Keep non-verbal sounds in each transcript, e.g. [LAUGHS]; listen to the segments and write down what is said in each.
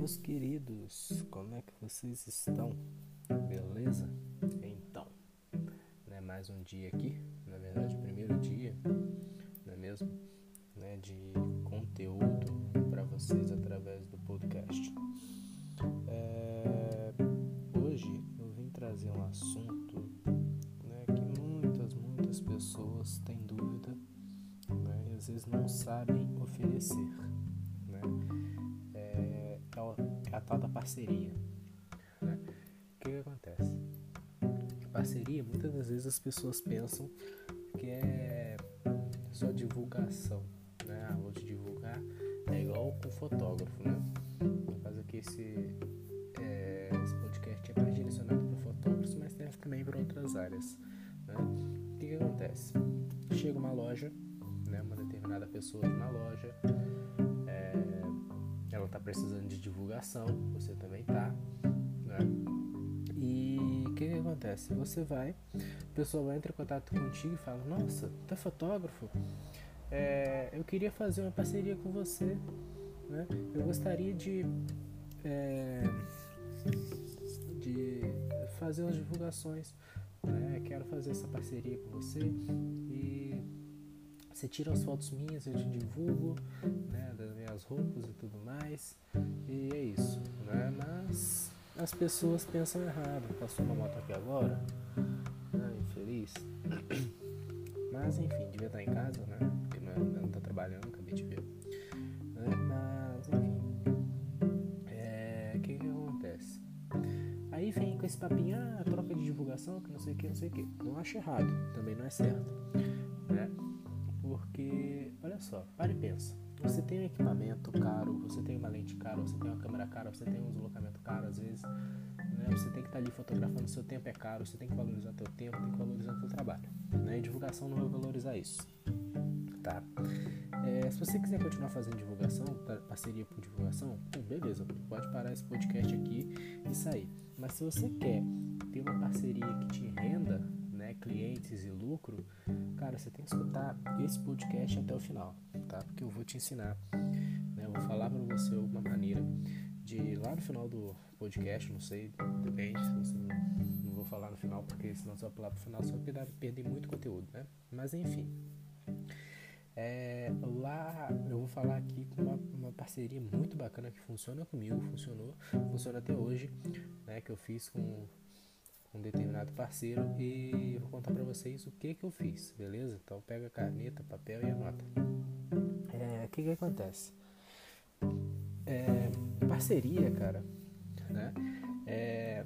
meus queridos, como é que vocês estão? Beleza? Então, né, mais um dia aqui, na verdade, primeiro dia, não é mesmo? Né, de conteúdo para vocês através do podcast. É, hoje eu vim trazer um assunto né, que muitas, muitas pessoas têm dúvida né, e às vezes não sabem oferecer. A tal da parceria. Né? O que, que acontece? Parceria, muitas das vezes as pessoas pensam que é só divulgação. Né? Ah, divulgar é igual com fotógrafo, né? No caso aqui esse, é, esse podcast é mais direcionado para fotógrafos, mas serve também para outras áreas. Né? O que, que acontece? Chega uma loja, né? uma determinada pessoa na loja, ela está precisando de divulgação, você também tá, né? E o que, que, acontece? Você vai, a pessoa vai entrar em contato contigo e fala, nossa, é fotógrafo? É, eu queria fazer uma parceria com você, né? Eu gostaria de, é, de fazer umas divulgações, né? Quero fazer essa parceria com você e você tira as fotos minhas, eu te divulgo, né, das minhas roupas e tudo mais. E é isso, né? Mas as pessoas pensam errado. Passou uma moto aqui agora, né, infeliz. [COUGHS] Mas enfim, devia estar em casa, né? Porque não, não tá trabalhando, acabei de ver. Né? Mas enfim. É. O que que acontece? Aí vem com esse papinho, ah, troca de divulgação, que não sei o que, não sei o que. Não acho errado, também não é certo. Olha só, para e pensa. Você tem um equipamento caro, você tem uma lente cara, você tem uma câmera cara, você tem um deslocamento caro às vezes. Né? Você tem que estar tá ali fotografando, seu tempo é caro, você tem que valorizar teu tempo, tem que valorizar teu trabalho. Né? E divulgação não vai valorizar isso. Tá? É, se você quiser continuar fazendo divulgação, parceria por divulgação, beleza, pode parar esse podcast aqui e sair. Mas se você quer ter uma parceria que te renda, clientes e lucro, cara, você tem que escutar esse podcast até o final, tá? Porque eu vou te ensinar, né? Eu vou falar para você alguma maneira de lá no final do podcast, não sei, depende, se não, não vou falar no final porque senão você vai pular pro final, você vai perder muito conteúdo, né? Mas enfim. É, lá eu vou falar aqui com uma, uma, parceria muito bacana que funciona comigo, funcionou, funciona até hoje, né? Que eu fiz com um determinado parceiro e vou contar para vocês o que que eu fiz, beleza? Então pega caneta, papel e anota. É, o que que acontece? É, parceria, cara, né? É,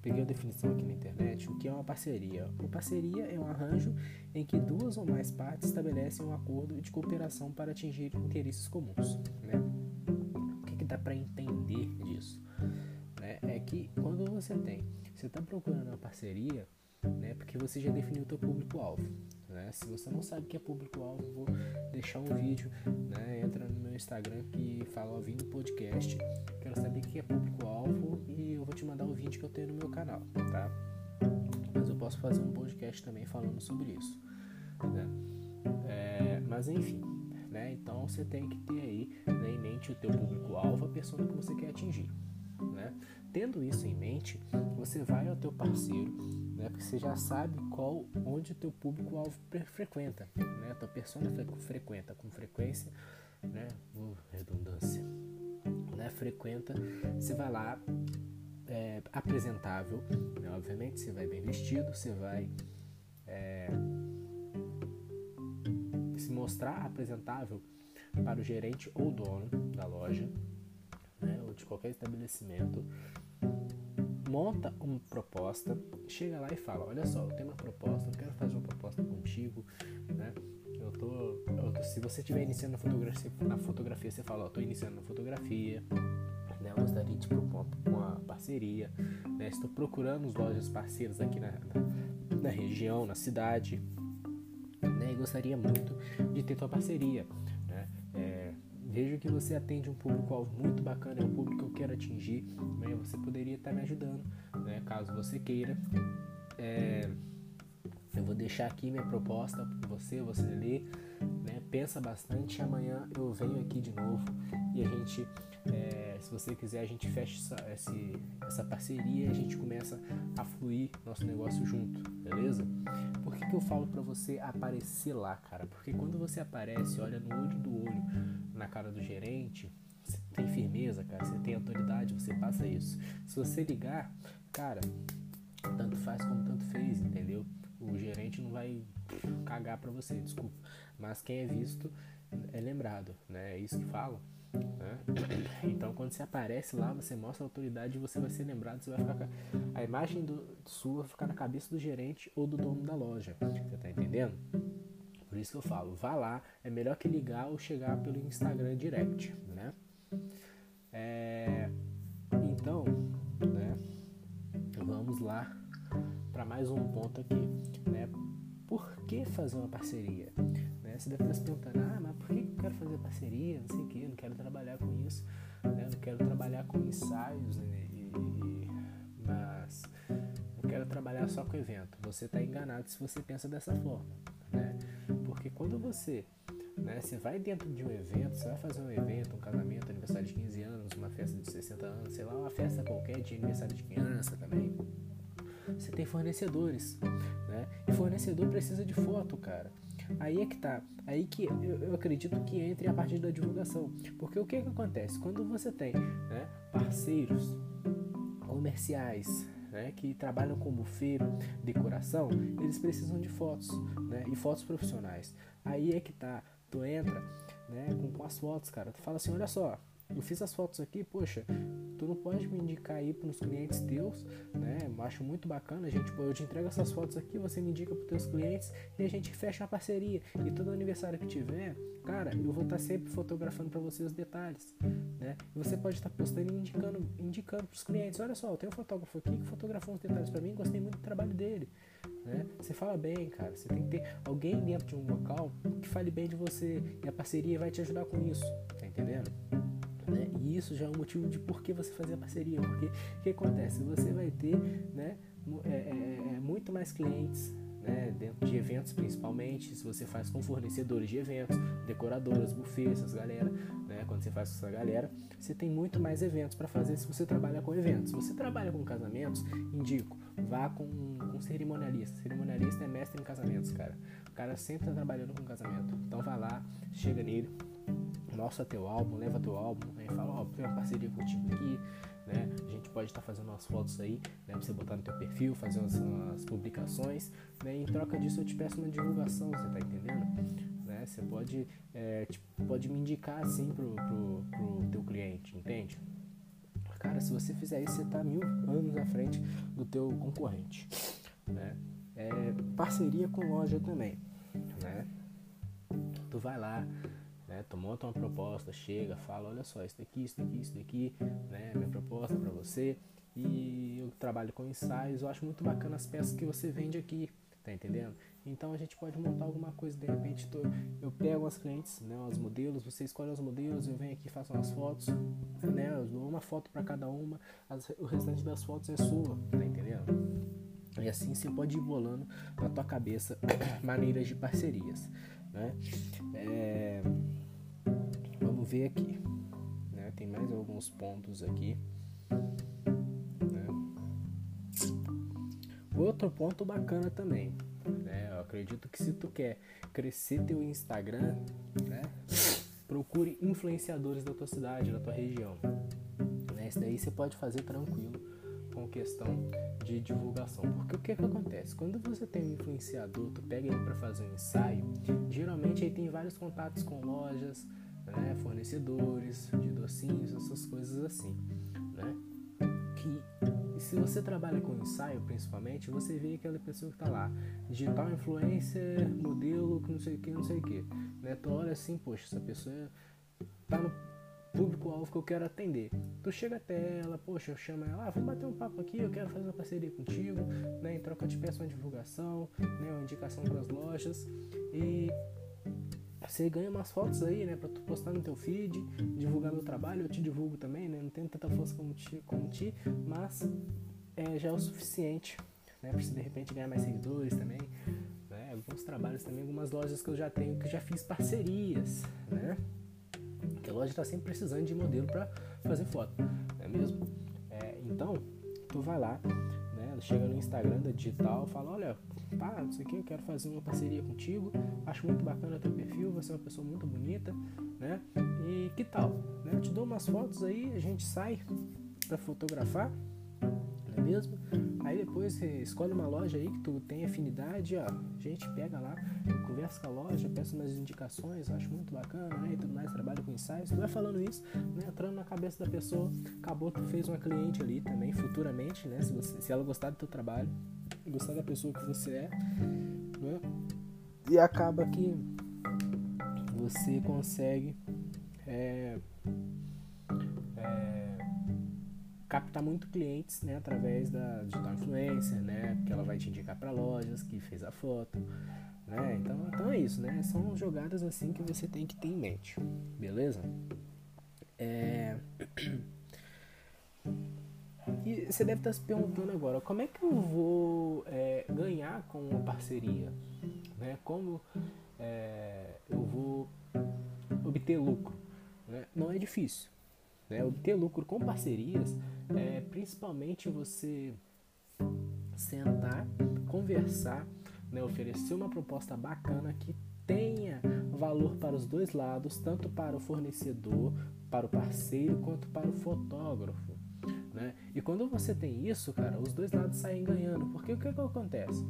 peguei a definição aqui na internet. O que é uma parceria? Uma parceria é um arranjo em que duas ou mais partes estabelecem um acordo de cooperação para atingir interesses comuns, né? O que, que dá para quando você tem você está procurando uma parceria, né? Porque você já definiu o teu público-alvo. Né? Se você não sabe o que é público-alvo, vou deixar um vídeo, né? Entra no meu Instagram que fala ouvindo podcast. Quero saber o que é público-alvo e eu vou te mandar o vídeo que eu tenho no meu canal, tá? Mas eu posso fazer um podcast também falando sobre isso, né? É, mas enfim, né? Então você tem que ter aí né, em mente o teu público-alvo, a pessoa que você quer atingir. Tendo isso em mente, você vai ao teu parceiro, né? Porque você já sabe qual, onde o teu público-alvo frequenta, né? A tua persona frequenta com frequência, né? Uh, redundância, né? Frequenta, você vai lá é, apresentável, né? obviamente você vai bem vestido, você vai é, se mostrar apresentável para o gerente ou dono da loja, né, ou de qualquer estabelecimento, monta uma proposta, chega lá e fala, olha só, eu tenho uma proposta, eu quero fazer uma proposta contigo, né? Eu tô, eu tô se você estiver iniciando na fotografia, na fotografia, você fala, eu tô iniciando na fotografia, né? Eu gostaria de propor uma parceria, né? Estou procurando os lojas parceiras aqui na, na, na região, na cidade, né? E gostaria muito de ter tua parceria, Vejo que você atende um público-alvo muito bacana, é um público que eu quero atingir, né? você poderia estar me ajudando, né? caso você queira é, Eu vou deixar aqui minha proposta para você, você lê, né? pensa bastante. Amanhã eu venho aqui de novo e a gente, é, se você quiser, a gente fecha essa, essa parceria e a gente começa a fluir nosso negócio junto, beleza? Por que, que eu falo para você aparecer lá, cara? Porque quando você aparece, olha no olho do olho, na cara do gerente, você tem firmeza, cara, você tem autoridade, você passa isso. Se você ligar, cara, tanto faz como tanto fez, entendeu? O gerente não vai cagar para você, desculpa. Mas quem é visto é lembrado, né? É isso que falam. Né? Então, quando você aparece lá, você mostra a autoridade e você vai ser lembrado. Você vai ficar a imagem do sua vai ficar na cabeça do gerente ou do dono da loja. Você tá entendendo? Por isso que eu falo, vá lá. É melhor que ligar ou chegar pelo Instagram Direct, né? É, então, né? Vamos lá para mais um ponto aqui, né? Por que fazer uma parceria? Você deve estar se perguntando, ah, mas por que eu quero fazer parceria? Não sei o que, não quero trabalhar com isso, né? Não quero trabalhar com ensaios, né? e, e, mas eu quero trabalhar só com evento. Você está enganado se você pensa dessa forma, né? Porque quando você né? Você vai dentro de um evento, você vai fazer um evento, um casamento, aniversário de 15 anos, uma festa de 60 anos, sei lá, uma festa qualquer de aniversário de criança também você tem fornecedores, né? E fornecedor precisa de foto, cara. Aí é que tá. Aí que eu, eu acredito que entre a parte da divulgação. Porque o que, que acontece? Quando você tem né, parceiros comerciais né, que trabalham com buffet, decoração, eles precisam de fotos, né? E fotos profissionais. Aí é que tá. Tu entra né, com, com as fotos, cara. Tu fala assim, olha só, eu fiz as fotos aqui, poxa, tu não pode me indicar aí para os clientes teus, né? Acho muito bacana, a gente, eu te entrego essas fotos aqui, você me indica para teus clientes e a gente fecha uma parceria. E todo aniversário que tiver, cara, eu vou estar tá sempre fotografando para você os detalhes, né? E você pode estar tá postando e indicando, indicando para os clientes, olha só, tenho um fotógrafo aqui que fotografou uns detalhes para mim, gostei muito do trabalho dele. Né? Você fala bem, cara. Você tem que ter alguém dentro de um local que fale bem de você e a parceria vai te ajudar com isso. Tá entendendo? E isso já é um motivo de por que você fazer a parceria. Porque o que acontece? Você vai ter né, é, é, é, muito mais clientes né, dentro de eventos principalmente, se você faz com fornecedores de eventos, decoradoras, buffets, essas galera, né, quando você faz com essa galera, você tem muito mais eventos para fazer se você trabalha com eventos. Se você trabalha com casamentos, indico, vá com um cerimonialista. Cerimonialista é mestre em casamentos, cara. O cara sempre está trabalhando com casamento. Então vá lá, chega nele, mostra teu álbum, leva teu álbum, né? Fala, ó, oh, tem uma parceria contigo aqui, né? A gente pode estar tá fazendo umas fotos aí, né? Pra você botar no teu perfil, fazer umas, umas, publicações, né? E em troca disso eu te peço uma divulgação, você tá entendendo? Né? Você pode, é, tipo, pode me indicar assim pro, pro, pro teu cliente, entende? Cara, se você fizer isso, você tá mil anos à frente do teu concorrente, né? É, parceria com loja também, né? Tu vai lá, né? Tu monta uma proposta, chega, fala, olha só, isso daqui, isso daqui, isso daqui, né? Minha proposta para você. E eu trabalho com ensaios, eu acho muito bacana as peças que você vende aqui, tá entendendo? Então a gente pode montar alguma coisa, de repente tô, eu pego as clientes, né, os modelos, você escolhe os modelos, eu venho aqui faço umas fotos, né, eu dou uma foto para cada uma, as, o restante das fotos é sua, tá entendendo? E assim você pode ir bolando na tua cabeça [COUGHS] maneiras de parcerias, né? É ver aqui. Né? Tem mais alguns pontos aqui. Né? Outro ponto bacana também. Né? Eu acredito que se tu quer crescer teu Instagram, né? procure influenciadores da tua cidade, da tua região. Né? Isso daí você pode fazer tranquilo com questão de divulgação. Porque o que, que acontece? Quando você tem um influenciador, tu pega ele para fazer um ensaio, geralmente ele tem vários contatos com lojas, né? fornecedores de docinhos, essas coisas assim, né? Que se você trabalha com ensaio, principalmente, você vê aquela pessoa que está lá, digital influencer, modelo, que não sei o que, não sei o que, né? Tu olha assim, poxa, essa pessoa tá no público-alvo que eu quero atender. Tu chega até ela, poxa, eu chamo ela, ah, vamos bater um papo aqui, eu quero fazer uma parceria contigo, né? Em troca eu te peço uma divulgação, né? Uma indicação para as lojas e você ganha umas fotos aí, né, pra tu postar no teu feed, divulgar meu trabalho, eu te divulgo também, né, não tenho tanta força como ti, como ti mas é, já é o suficiente, né, pra você de repente ganhar mais seguidores também, né? Alguns trabalhos também, algumas lojas que eu já tenho que já fiz parcerias, né? Que a loja está sempre precisando de modelo para fazer foto, não é mesmo? É, então, tu vai lá? Chega no Instagram da digital, fala, olha, pá, não sei o que, eu quero fazer uma parceria contigo, acho muito bacana teu perfil, você é uma pessoa muito bonita, né? E que tal? Né? Eu te dou umas fotos aí, a gente sai para fotografar, mesmo? Aí depois escolhe uma loja aí que tu tem afinidade, ó, a gente pega lá, conversa com a loja, peça umas indicações, acho muito bacana, né? E tudo mais, trabalha com ensaios, tu vai falando isso, né? Entrando na cabeça da pessoa, acabou, tu fez uma cliente ali também, futuramente, né? Se, você, se ela gostar do teu trabalho, gostar da pessoa que você é, né? E acaba que você consegue é, captar muito clientes né, através da digital influencer, né? Que ela vai te indicar para lojas que fez a foto. Né? Então, então é isso, né? São jogadas assim que você tem que ter em mente, beleza? É... [CLEARS THROAT] E você deve estar se perguntando agora, como é que eu vou é, ganhar com uma parceria? Né? Como é, eu vou obter lucro? Né? Não é difícil. Né? Obter lucro com parcerias é principalmente você sentar, conversar, né? oferecer uma proposta bacana que tenha valor para os dois lados, tanto para o fornecedor, para o parceiro, quanto para o fotógrafo. Né? E quando você tem isso, cara, os dois lados saem ganhando. Porque o que, que acontece?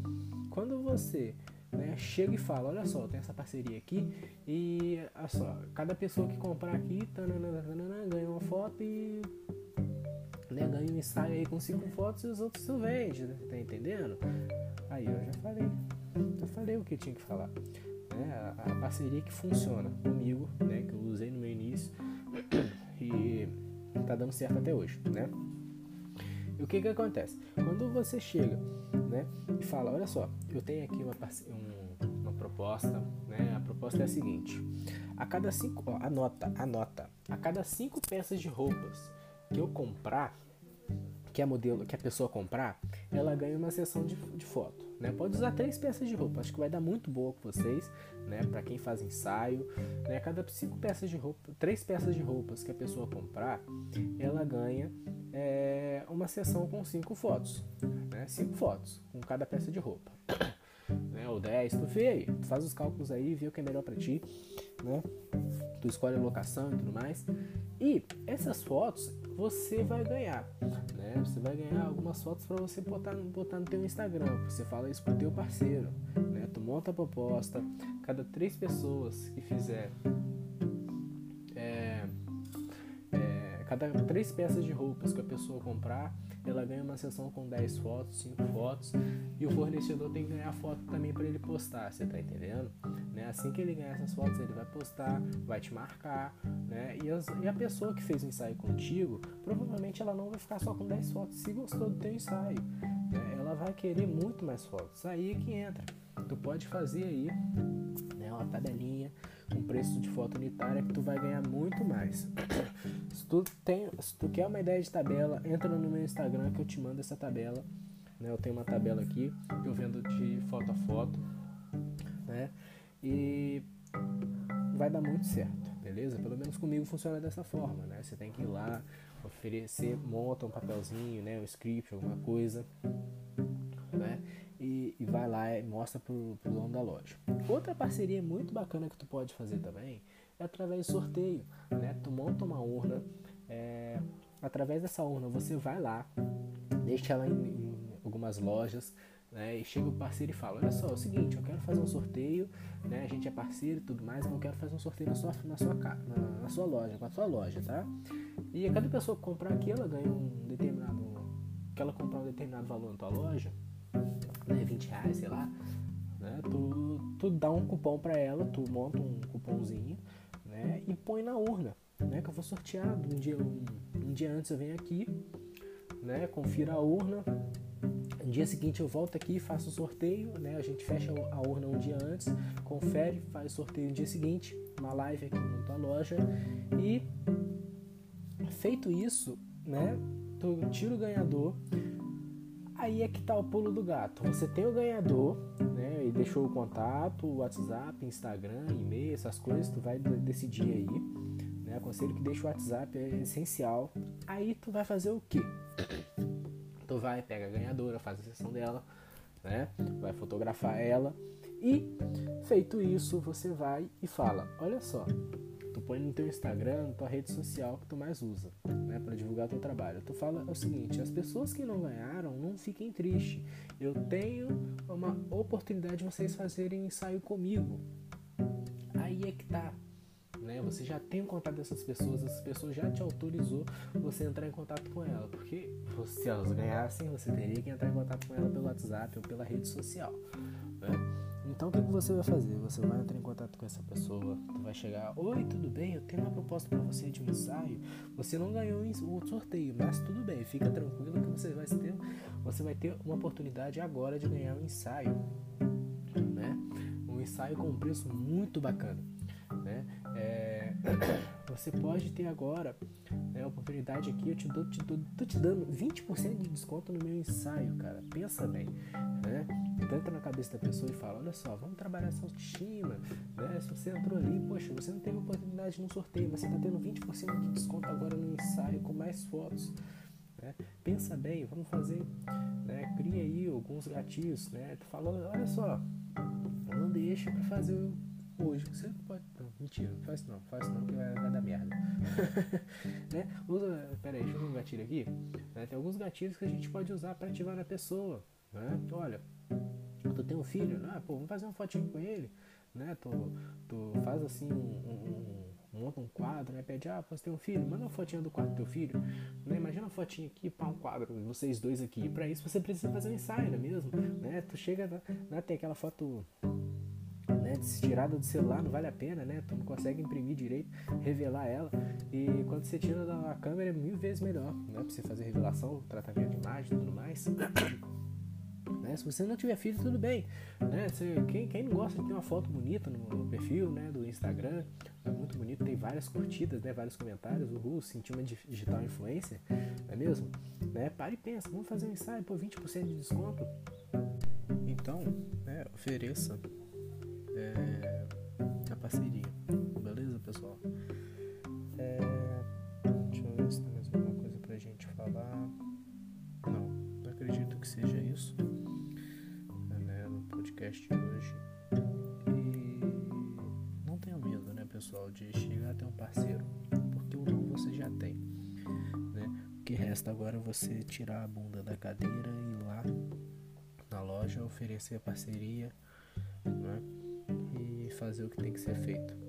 Quando você né, chega e fala, olha só, tem essa parceria aqui e olha só, cada pessoa que comprar aqui tanana, tanana, ganha uma foto e né, ganha um ensaio aí com cinco fotos e os outros tu vende, né? tá entendendo? Aí eu já falei, já falei o que tinha que falar. Né? A, a parceria que funciona comigo, né, que eu usei no meu início [CLEARS THROAT] e tá dando certo até hoje, né? E o que que acontece? Quando você chega, né, e fala, olha só, eu tenho aqui uma, um, uma proposta, né? A proposta é a seguinte: a cada cinco, ó, anota, anota, a cada cinco peças de roupas que eu comprar, que a modelo, que a pessoa comprar, ela ganha uma sessão de, de foto. Né? Pode usar três peças de roupa, acho que vai dar muito boa com vocês, né? Para quem faz ensaio, né? Cada cinco peças de roupa, três peças de roupas que a pessoa comprar, ela ganha é, uma sessão com cinco fotos, né? Cinco fotos com cada peça de roupa, [COUGHS] né? Ou dez, tu vê aí, tu faz os cálculos aí, vê o que é melhor para ti, né? Tu escolhe a locação e tudo mais. E essas fotos você vai ganhar, né? Você vai ganhar algumas fotos para você botar, botar no teu Instagram. Você fala isso pro teu parceiro, né? Tu monta a proposta, cada três pessoas que fizer cada três peças de roupas que a pessoa comprar, ela ganha uma sessão com 10 fotos, 5 fotos, e o fornecedor tem que ganhar foto também para ele postar, você tá entendendo? Né? Assim que ele ganhar essas fotos, ele vai postar, vai te marcar, né? E, as, e a pessoa que fez o ensaio contigo, provavelmente ela não vai ficar só com 10 fotos se gostou do teu ensaio, né? Ela vai querer muito mais fotos. Aí é que entra. Tu pode fazer aí né, uma tabelinha com preço de foto unitária que tu vai ganhar muito mais. Se, tu tem, se tu quer uma ideia de tabela, entra no meu Instagram que eu te mando essa tabela. Né? Eu tenho uma tabela aqui eu vendo de foto a foto. Né? E vai dar muito certo, beleza? Pelo menos comigo funciona dessa forma, né? Você tem que ir lá, oferecer, monta um papelzinho, né? Um script, alguma coisa, né? E, e vai lá e mostra pro, pro dono da loja. Outra parceria muito bacana que tu pode fazer também é através de sorteio, né? Tu monta uma urna, é, através dessa urna você vai lá, deixa ela em, em algumas lojas, né? E chega o parceiro e fala: Olha só, é o seguinte, eu quero fazer um sorteio, né? A gente é parceiro e tudo mais, mas eu quero fazer um sorteio na sua, na sua, na, na sua loja, com a sua loja, tá? E cada pessoa que comprar aqui, ela ganha um determinado. Que ela comprar um determinado valor na tua loja, né? 20 reais, sei lá, né? Tu, tu dá um cupom para ela, tu monta um cupomzinho, né? E põe na urna, né? Que eu vou sortear um dia, um, um dia antes eu venho aqui, né? Confira a urna no dia seguinte eu volto aqui faço o sorteio, né? A gente fecha a urna um dia antes, confere, faz o sorteio no dia seguinte, uma live aqui na tua loja e feito isso, né? Tu tira o ganhador. Aí é que tá o pulo do gato. Você tem o ganhador, deixou o contato, WhatsApp, Instagram, e-mail, essas coisas, tu vai decidir aí. Né? Aconselho que deixe o WhatsApp, é essencial. Aí tu vai fazer o quê? Tu vai, pega a ganhadora, faz a sessão dela, né? Vai fotografar ela e feito isso, você vai e fala: "Olha só, tu põe no teu Instagram, na tua rede social que tu mais usa, né, para divulgar teu trabalho. Tu fala o seguinte: as pessoas que não ganharam, não fiquem tristes. Eu tenho uma oportunidade de vocês fazerem ensaio comigo. Aí é que tá. Né? Você já tem o contato dessas pessoas, essas pessoas já te autorizou você entrar em contato com ela, porque se elas ganhassem, você teria que entrar em contato com ela pelo WhatsApp ou pela rede social. Então o que, que você vai fazer? Você vai entrar em contato com essa pessoa, tu vai chegar, oi, tudo bem? Eu tenho uma proposta para você de um ensaio. Você não ganhou o sorteio, mas tudo bem, fica tranquilo que você vai ter, você vai ter uma oportunidade agora de ganhar um ensaio, né? Um ensaio com um preço muito bacana, né? É, [COUGHS] você pode ter agora né, a oportunidade aqui, eu te dou, te dou, tô te dando 20% de desconto no meu ensaio, cara. Pensa bem, né? Então entra na cabeça da pessoa e fala, olha só, vamos trabalhar essa autoestima, né? Se você entrou ali, poxa, você não teve oportunidade no sorteio, você está tendo 20% de desconto agora no ensaio com mais fotos. Né? Pensa bem, vamos fazer, né? Cria aí alguns gatilhos, né? Falou, olha só, não deixa para fazer hoje. Você pode. Mentira, não faz não, faz não, que vai, vai dar merda. [LAUGHS] né? Usa. Pera aí, deixa eu ver um gatilho aqui. Né? Tem alguns gatilhos que a gente pode usar para ativar na pessoa. Né? Olha, tu tem um filho, né? Pô, vamos fazer uma fotinho com ele, né? Tu, tu faz assim um, um, um monta um quadro, né? Pede, ah, você tem um filho, manda uma fotinha do quadro do teu filho. Né? Imagina uma fotinha aqui, pá, um quadro, vocês dois aqui. E pra isso você precisa fazer um ensaio, é mesmo? Né? Tu chega, né? tem aquela foto tirada do celular não vale a pena, né? Tu não consegue imprimir direito, revelar ela. E quando você tira da câmera é mil vezes melhor, né? Pra você fazer revelação, tratamento de imagem e tudo mais. [COUGHS] Né? Se você não tiver filho, tudo bem. Né? Você, quem, quem não gosta de ter uma foto bonita no, perfil né, do Instagram, é muito bonito, tem várias curtidas, né, vários comentários. Uhul, senti uma digital influencer, não é mesmo? Né? Para e pensa, vamos fazer um ensaio por 20% de desconto. Então, né, ofereça é, a parceria. Beleza, pessoal? É, deixa eu ver se tem mais alguma coisa pra gente falar. Não, não acredito que seja isso né, no podcast de hoje. E não tenha medo, né, pessoal, de chegar até um parceiro, porque o não você já tem. Né? O que resta agora é você tirar a bunda da cadeira e ir lá na loja oferecer a parceria. Fazer o que tem que ser feito.